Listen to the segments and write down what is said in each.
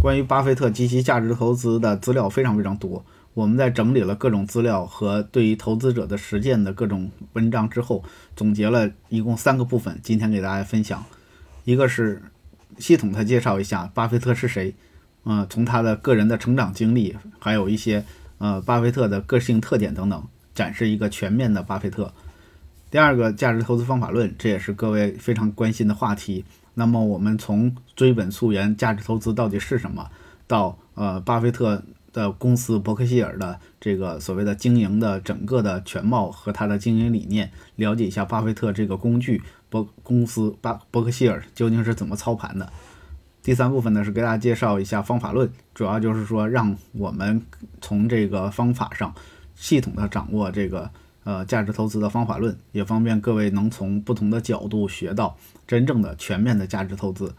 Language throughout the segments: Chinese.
关于巴菲特及其价值投资的资料非常非常多，我们在整理了各种资料和对于投资者的实践的各种文章之后，总结了一共三个部分，今天给大家分享。一个是系统的介绍一下巴菲特是谁，呃，从他的个人的成长经历，还有一些呃巴菲特的个性特点等等，展示一个全面的巴菲特。第二个价值投资方法论，这也是各位非常关心的话题。那么我们从追本溯源，价值投资到底是什么，到呃巴菲特的公司伯克希尔的这个所谓的经营的整个的全貌和他的经营理念，了解一下巴菲特这个工具伯公司巴伯克希尔究竟是怎么操盘的。第三部分呢是给大家介绍一下方法论，主要就是说让我们从这个方法上系统的掌握这个。呃，价值投资的方法论也方便各位能从不同的角度学到真正的全面的价值投资。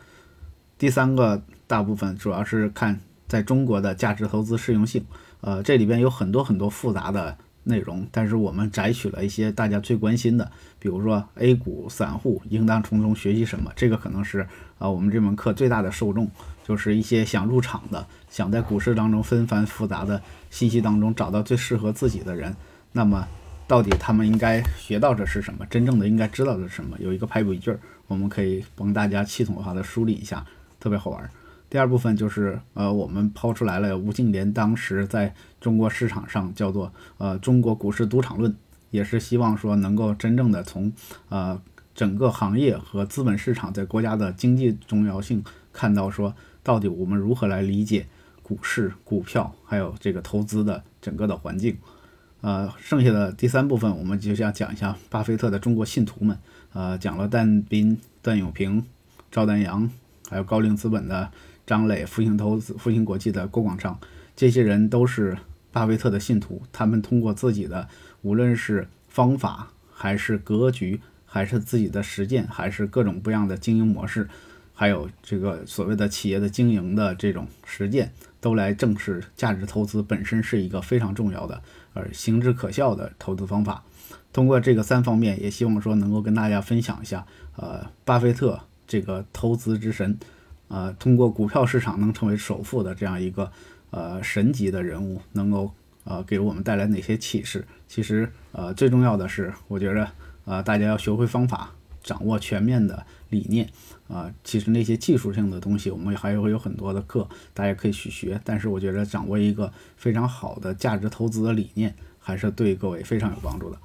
第三个大部分主要是看在中国的价值投资适用性，呃，这里边有很多很多复杂的内容，但是我们摘取了一些大家最关心的，比如说 A 股散户应当从中学习什么，这个可能是啊我们这门课最大的受众，就是一些想入场的，想在股市当中纷繁复杂的信息当中找到最适合自己的人，那么。到底他们应该学到的是什么？真正的应该知道的是什么？有一个排比句儿，我们可以帮大家系统化的梳理一下，特别好玩。第二部分就是呃，我们抛出来了吴敬琏当时在中国市场上叫做呃中国股市赌场论，也是希望说能够真正的从呃整个行业和资本市场在国家的经济重要性看到说，到底我们如何来理解股市、股票还有这个投资的整个的环境。呃，剩下的第三部分，我们就想讲一下巴菲特的中国信徒们。呃，讲了段斌、段永平、赵丹阳，还有高瓴资本的张磊、复兴投资、复兴国际的郭广昌，这些人都是巴菲特的信徒。他们通过自己的无论是方法，还是格局，还是自己的实践，还是各种不一样的经营模式，还有这个所谓的企业的经营的这种实践，都来证实价值投资本身是一个非常重要的。而行之可笑的投资方法，通过这个三方面，也希望说能够跟大家分享一下，呃，巴菲特这个投资之神，呃，通过股票市场能成为首富的这样一个呃神级的人物，能够呃给我们带来哪些启示？其实呃最重要的是，我觉着呃大家要学会方法。掌握全面的理念啊，其实那些技术性的东西，我们还会有很多的课，大家可以去学。但是我觉得掌握一个非常好的价值投资的理念，还是对各位非常有帮助的。